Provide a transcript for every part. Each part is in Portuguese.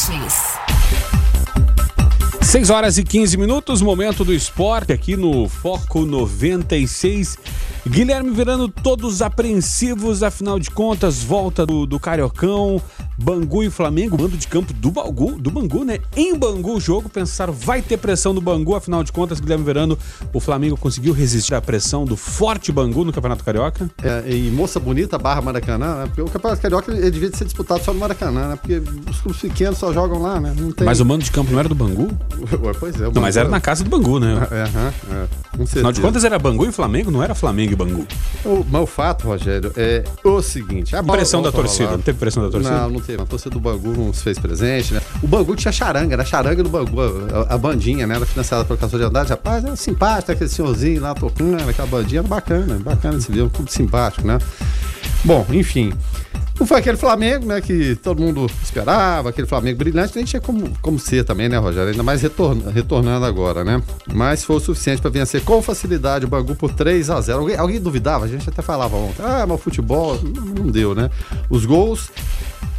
Esportes. 6 horas e 15 minutos, momento do esporte aqui no Foco 96. Guilherme Verano, todos apreensivos, afinal de contas, volta do, do Cariocão, Bangu e Flamengo, mando de campo do Bangu, do Bangu, né? Em Bangu o jogo, pensaram vai ter pressão do Bangu, afinal de contas, Guilherme Verano, o Flamengo conseguiu resistir à pressão do forte Bangu no Campeonato Carioca? É, e Moça Bonita barra Maracanã, né? Porque o Campeonato Carioca ele devia ser disputado só no Maracanã, né? Porque os clubes pequenos só jogam lá, né? Tem... Mas o mando de campo não era do Bangu? Pois é. Não, mas era na casa do Bangu, né? É, é, é, Afinal de contas era Bangu e Flamengo, não era Flamengo e Bangu. O, mas o fato, Rogério, é o seguinte. A pressão da torcida, não teve pressão da torcida? Não, não teve. A torcida do Bangu não se fez presente, né? O Bangu tinha charanga, era charanga do Bangu, a, a bandinha, né? Era financiada pelo Caçador de Andrade. Rapaz, era simpático, aquele senhorzinho lá tocando, aquela bandinha, era bacana, bacana se ver, um clube simpático, né? Bom, enfim. Não foi aquele Flamengo, né, que todo mundo esperava, aquele Flamengo brilhante, nem tinha como, como ser também, né, Rogério? Ainda mais retorna, retornando agora, né? Mas foi o suficiente para vencer com facilidade o Bangu por 3 a 0 alguém, alguém duvidava? A gente até falava ontem, ah, mas o futebol não, deu, né? Os gols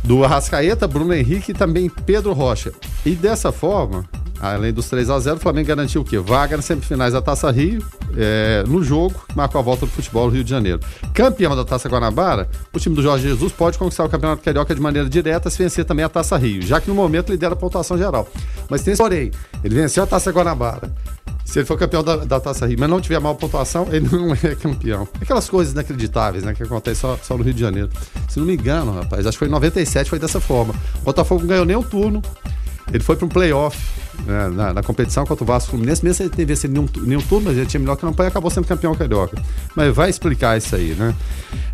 do Arrascaeta, Bruno Henrique e também Pedro Rocha. E dessa forma, além dos 3 a 0 o Flamengo garantiu o quê? Vaga nas semifinais da Taça Rio, é, no jogo que marcou a volta do futebol no Rio de Janeiro. Campeão da Taça Guanabara, o time do Jorge Jesus pode conquistar o Campeonato Carioca de maneira direta se vencer também a Taça Rio, já que no momento lidera a pontuação geral. Mas tem porém, ele venceu a Taça Guanabara. Se ele for campeão da, da Taça Rio, mas não tiver mal pontuação, ele não é campeão. Aquelas coisas inacreditáveis, né, que acontecem só, só no Rio de Janeiro. Se não me engano, rapaz, acho que foi em 97, foi dessa forma. O Botafogo não ganhou nem um turno, ele foi para um playoff né, na, na, competição contra o Vasco Fluminense, mesmo sem ele ter vencido nenhum, nenhum turno, mas ele tinha melhor não e acabou sendo campeão carioca. Mas vai explicar isso aí, né?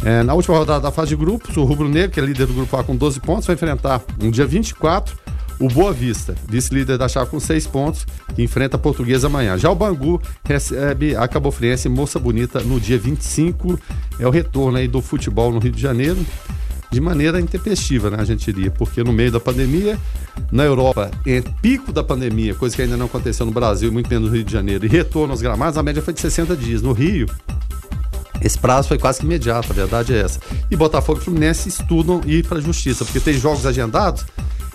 É, na última rodada da fase de grupos, o Rubro Negro, que é líder do grupo A com 12 pontos, vai enfrentar no dia 24 o Boa Vista, vice-líder da chave com 6 pontos, que enfrenta a Portuguesa amanhã. Já o Bangu recebe a Cabo Friense Moça Bonita no dia 25. É o retorno aí do futebol no Rio de Janeiro de maneira intempestiva, né, a gente diria, porque no meio da pandemia, na Europa, em pico da pandemia, coisa que ainda não aconteceu no Brasil, muito menos no Rio de Janeiro, e retorno aos gramados, a média foi de 60 dias. No Rio, esse prazo foi quase que imediato, a verdade é essa. E Botafogo e Fluminense estudam ir para a justiça, porque tem jogos agendados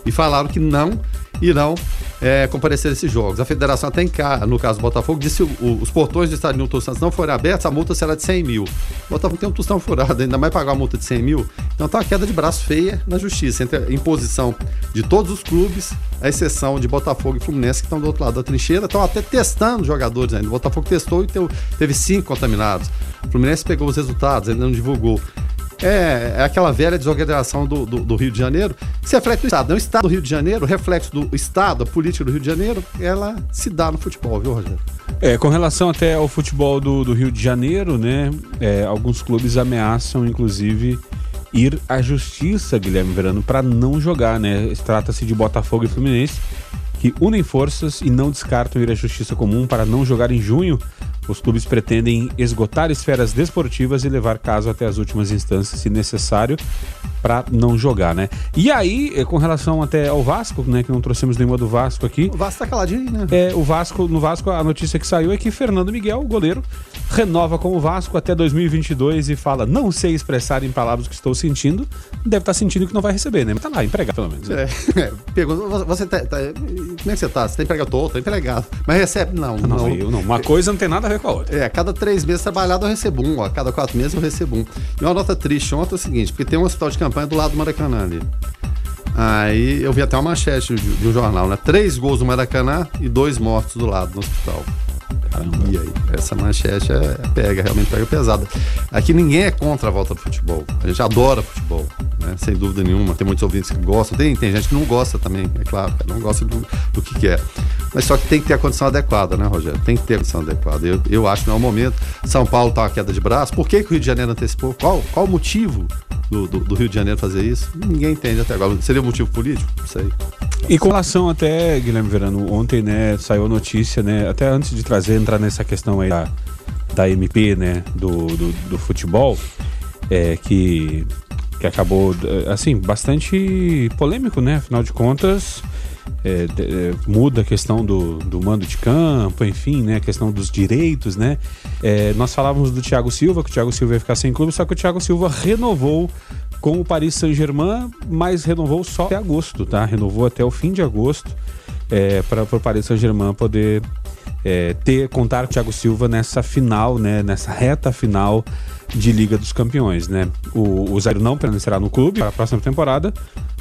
e falaram que não irão é, comparecer a esses jogos. A federação até cá, no caso do Botafogo, disse que os portões do estádio Newton Santos não forem abertos, a multa será de 100 mil. O Botafogo tem um tostão furado, ainda mais pagar uma multa de 100 mil. Então tá uma queda de braço feia na justiça, entre a imposição de todos os clubes, a exceção de Botafogo e Fluminense, que estão do outro lado da trincheira, estão até testando jogadores ainda. O Botafogo testou e teve cinco contaminados. O Fluminense pegou os resultados, ainda não divulgou. É, é aquela velha desorganização do, do, do, Rio de Janeiro, se reflete no Estado. O Estado do Rio de Janeiro, reflexo do Estado, a política do Rio de Janeiro, ela se dá no futebol, viu, Rogério? É, com relação até ao futebol do, do Rio de Janeiro, né? É, alguns clubes ameaçam, inclusive, ir à justiça, Guilherme Verano, para não jogar, né? Trata-se de Botafogo e Fluminense, que unem forças e não descartam ir à justiça comum para não jogar em junho os clubes pretendem esgotar esferas desportivas e levar caso até as últimas instâncias, se necessário, para não jogar, né? E aí, eh, com relação até ao Vasco, né, que não trouxemos nenhuma do Vasco aqui. O Vasco tá caladinho, né? É, o Vasco, no Vasco a notícia que saiu é que Fernando Miguel, o goleiro, renova com o Vasco até 2022 e fala: "Não sei expressar em palavras o que estou sentindo". Deve estar tá sentindo que não vai receber, né? Mas tá lá, empregado pelo menos. Né? É, é, pergunta, você tá, tá, como é que você tá? Você tá empregado? Tô, tô empregado. Mas recebe? Não, não. Não, eu, não. Uma coisa não tem nada a ver com a outra. É, a cada três meses trabalhado eu recebo um, ó. A cada quatro meses eu recebo um. E uma nota triste ontem é o seguinte, porque tem um hospital de campanha do lado do Maracanã ali. Aí eu vi até uma manchete de, de um jornal, né? Três gols no Maracanã e dois mortos do lado no hospital. Caramba. E aí, essa manchete é, pega, realmente pega pesada. Aqui ninguém é contra a volta do futebol. A gente adora futebol, né? sem dúvida nenhuma. Tem muitos ouvintes que gostam, tem, tem gente que não gosta também, é claro, não gosta do, do que quer. Mas só que tem que ter a condição adequada, né, Rogério? Tem que ter a condição adequada. Eu, eu acho que não é o momento. São Paulo está uma queda de braço. Por que, que o Rio de Janeiro antecipou? Qual, qual o motivo do, do, do, Rio de Janeiro fazer isso? Ninguém entende até agora. Seria um motivo político? Não sei. E com relação até, Guilherme Verano, ontem, né, saiu a notícia, né, até antes de trazer, entrar nessa questão aí da, da MP, né, do, do, do futebol, é, que, que acabou, assim, bastante polêmico, né, afinal de contas, é, é, muda a questão do, do mando de campo, enfim, né? A questão dos direitos, né? É, nós falávamos do Thiago Silva, que o Thiago Silva ia ficar sem clube, só que o Thiago Silva renovou com o Paris Saint-Germain, mas renovou só até agosto, tá? Renovou até o fim de agosto é, para o Paris Saint-Germain poder é, ter contar com o Thiago Silva nessa final, né? Nessa reta final de Liga dos Campeões, né? O, o Zairo não permanecerá no clube para a próxima temporada,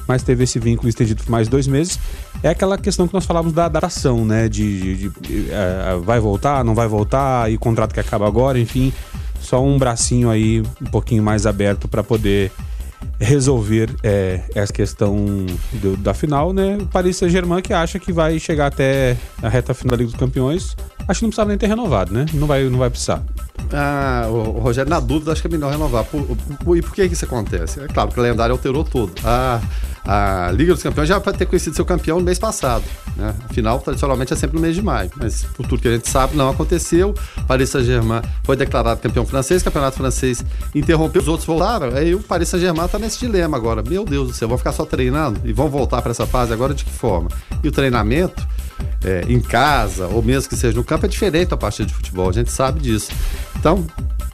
mas teve esse vínculo estendido por mais dois meses. É aquela questão que nós falávamos da datação, né? De, de, de é, vai voltar, não vai voltar, e contrato que acaba agora, enfim. Só um bracinho aí um pouquinho mais aberto para poder resolver é, essa questão do, da final, né? O Paris Saint-Germain que acha que vai chegar até a reta final da Liga dos Campeões. Acho que não precisava nem ter renovado, né? Não vai, não vai precisar. Ah, o, Rogério, na dúvida, acho que é melhor renovar. Por, por, e por que isso acontece? É claro que o calendário alterou todo. A, a Liga dos Campeões já vai ter conhecido seu campeão no mês passado. Né? Afinal, tradicionalmente é sempre no mês de maio. Mas por tudo que a gente sabe, não aconteceu. Paris Saint-Germain foi declarado campeão francês, campeonato francês interrompeu, os outros voltaram. Aí o Paris Saint-Germain está nesse dilema agora. Meu Deus do céu, vão ficar só treinando e vão voltar para essa fase agora de que forma? E o treinamento é, em casa, ou mesmo que seja no campo, é diferente da partida de futebol, a gente sabe disso. Então,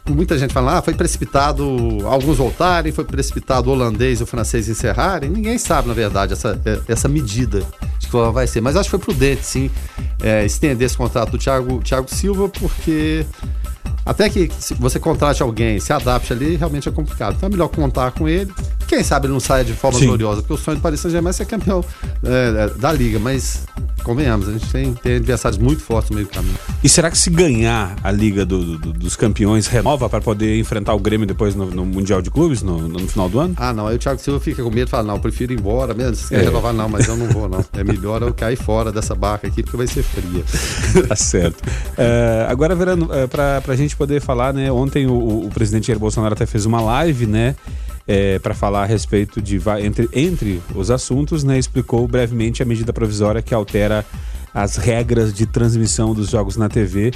muita gente fala, ah, foi precipitado, alguns voltarem, foi precipitado o holandês e o francês encerrarem. Ninguém sabe, na verdade, essa, é, essa medida de que vai ser. Mas acho que foi prudente, sim, é, estender esse contrato do Thiago, Thiago Silva, porque até que você contrate alguém, se adapte ali, realmente é complicado. Então é melhor contar com ele. Quem sabe ele não saia de forma Sim. gloriosa, porque o sonho do Paris Saint-Germain é ser campeão é, é, da liga, mas convenhamos, a gente tem, tem adversários muito fortes no meio do caminho. E será que se ganhar a Liga do, do, dos Campeões renova para poder enfrentar o Grêmio depois no, no Mundial de Clubes, no, no, final do ano? Ah, não. Aí o Thiago Silva fica com medo e fala: não, eu prefiro ir embora mesmo. Se é. renovar, não, mas eu não vou, não. É melhor eu cair fora dessa barca aqui, porque vai ser fria. tá certo. É, agora, Verano, é, para a gente poder falar, né? Ontem o, o presidente Jair Bolsonaro até fez uma live, né? É, para falar a respeito de entre, entre os assuntos, né, explicou brevemente a medida provisória que altera as regras de transmissão dos jogos na TV.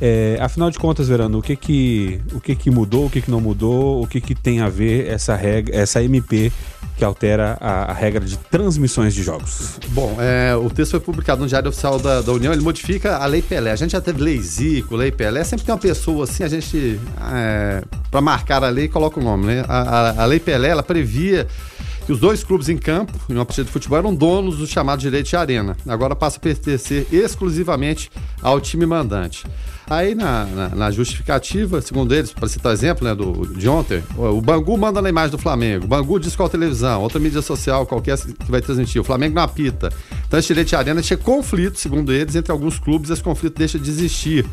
É, afinal de contas, Verano, o que que, o que, que mudou, o que, que não mudou, o que, que tem a ver essa regra, essa MP que altera a, a, regra de transmissões de jogos. Bom, é, o texto foi publicado no Diário Oficial da, da, União, ele modifica a Lei Pelé. A gente já teve Lei Zico, Lei Pelé, sempre tem uma pessoa assim, a gente, é, para marcar a lei, coloca o nome, né? A, a, a Lei Pelé, ela previa que os dois clubes em campo, em uma partida de futebol, eram donos do chamado direito de arena. Agora passa a pertencer exclusivamente ao time mandante. Aí na, na, na, justificativa, segundo eles, para citar exemplo né, do, de ontem, o Bangu manda na imagem do Flamengo, o Bangu diz qual televisão, outra mídia social qualquer que vai transmitir, o Flamengo não apita. Então de arena tinha conflito, segundo eles, entre alguns clubes, esse conflito deixa de existir.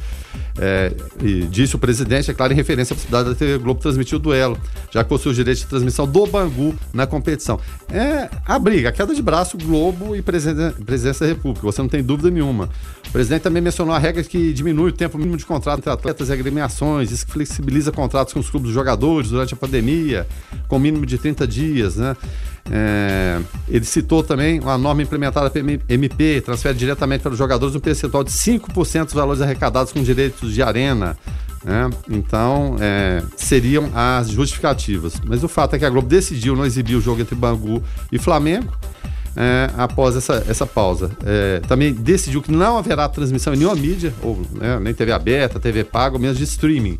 É, e disse o presidente, é claro, em referência à possibilidade da TV Globo transmitir o duelo, já que possui o direito de transmissão do Bangu na competição. É a briga, a queda de braço, Globo e presidência da República, você não tem dúvida nenhuma. O presidente também mencionou a regra que diminui o tempo mínimo de contrato entre atletas e agremiações, isso que flexibiliza contratos com os clubes dos jogadores durante a pandemia, com mínimo de 30 dias, né? É, ele citou também uma norma implementada pela MP, transfere diretamente para os jogadores um percentual de 5% dos valores arrecadados com direitos de arena. Né? Então, é, seriam as justificativas. Mas o fato é que a Globo decidiu não exibir o jogo entre Bangu e Flamengo é, após essa, essa pausa. É, também decidiu que não haverá transmissão em nenhuma mídia, ou né, nem TV aberta, TV paga, ou menos de streaming.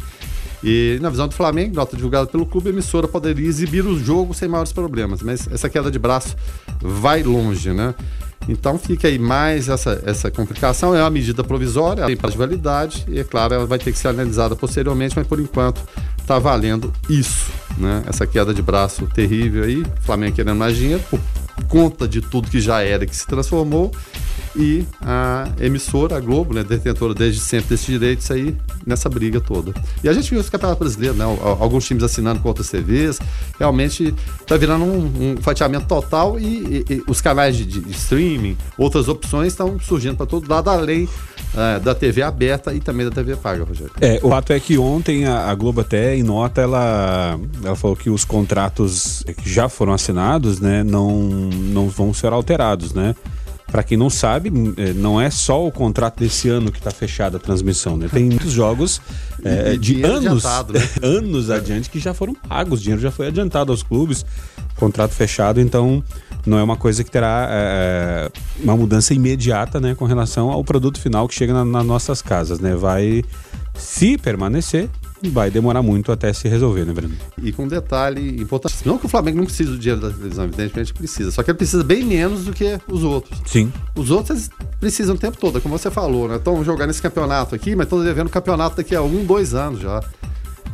E na visão do Flamengo, nota divulgada pelo clube, a emissora poderia exibir o jogo sem maiores problemas. Mas essa queda de braço vai longe, né? Então fica aí mais essa, essa complicação. É uma medida provisória, tem prazo de validade, e é claro, ela vai ter que ser analisada posteriormente, mas por enquanto está valendo isso, né? Essa queda de braço terrível aí, Flamengo querendo mais dinheiro, conta de tudo que já era que se transformou e a emissora, a Globo, né, detentora desde sempre desses direitos aí, nessa briga toda. E a gente viu esse campeonato brasileiro, né, alguns times assinando com outras TVs, realmente está virando um, um, fatiamento total e, e, e os canais de, de, streaming, outras opções estão surgindo para todo lado, além é, da TV aberta e também da TV paga, Rogério. É, o fato é que ontem a, a Globo até em nota ela, ela falou que os contratos que já foram assinados, né, não, não vão ser alterados, né? Para quem não sabe, é, não é só o contrato desse ano que está fechado a transmissão, né? Tem muitos jogos é, de anos, né? anos adiante que já foram pagos, o dinheiro já foi adiantado aos clubes, contrato fechado, então não é uma coisa que terá é, é uma mudança imediata, né, com relação ao produto final que chega na, nas nossas casas, né? Vai se permanecer, vai demorar muito até se resolver, né, Breno? E com um detalhe importante. Não que o Flamengo não precisa do dinheiro da televisão, evidentemente precisa. Só que ele precisa bem menos do que os outros. Sim. Os outros precisam o tempo todo, como você falou, né? Estão jogando esse campeonato aqui, mas estão devendo o campeonato daqui a um, dois anos já.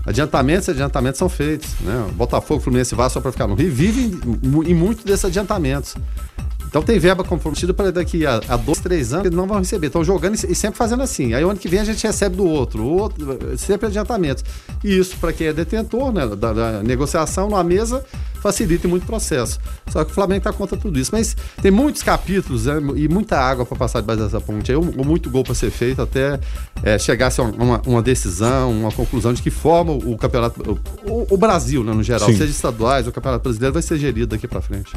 Adiantamentos e adiantamentos são feitos. Né? Botafogo, Fluminense e Vasco, só para ficar no Rio, vivem em muito desses adiantamentos. Então tem verba comprometida para daqui a, a, dois, três anos eles não vão receber. Estão jogando e, sempre fazendo assim. Aí o ano que vem a gente recebe do outro, o outro sempre adiantamentos. E isso, para quem é detentor né, da, da negociação numa mesa, facilita muito o processo. Só que o Flamengo está contra tudo isso. Mas tem muitos capítulos né, e muita água para passar debaixo dessa ponte. Aí, muito gol para ser feito até é, chegar a uma, uma, decisão, uma conclusão de que forma o campeonato, o, o Brasil, né, no geral, Sim. seja estaduais ou o campeonato brasileiro, vai ser gerido daqui para frente.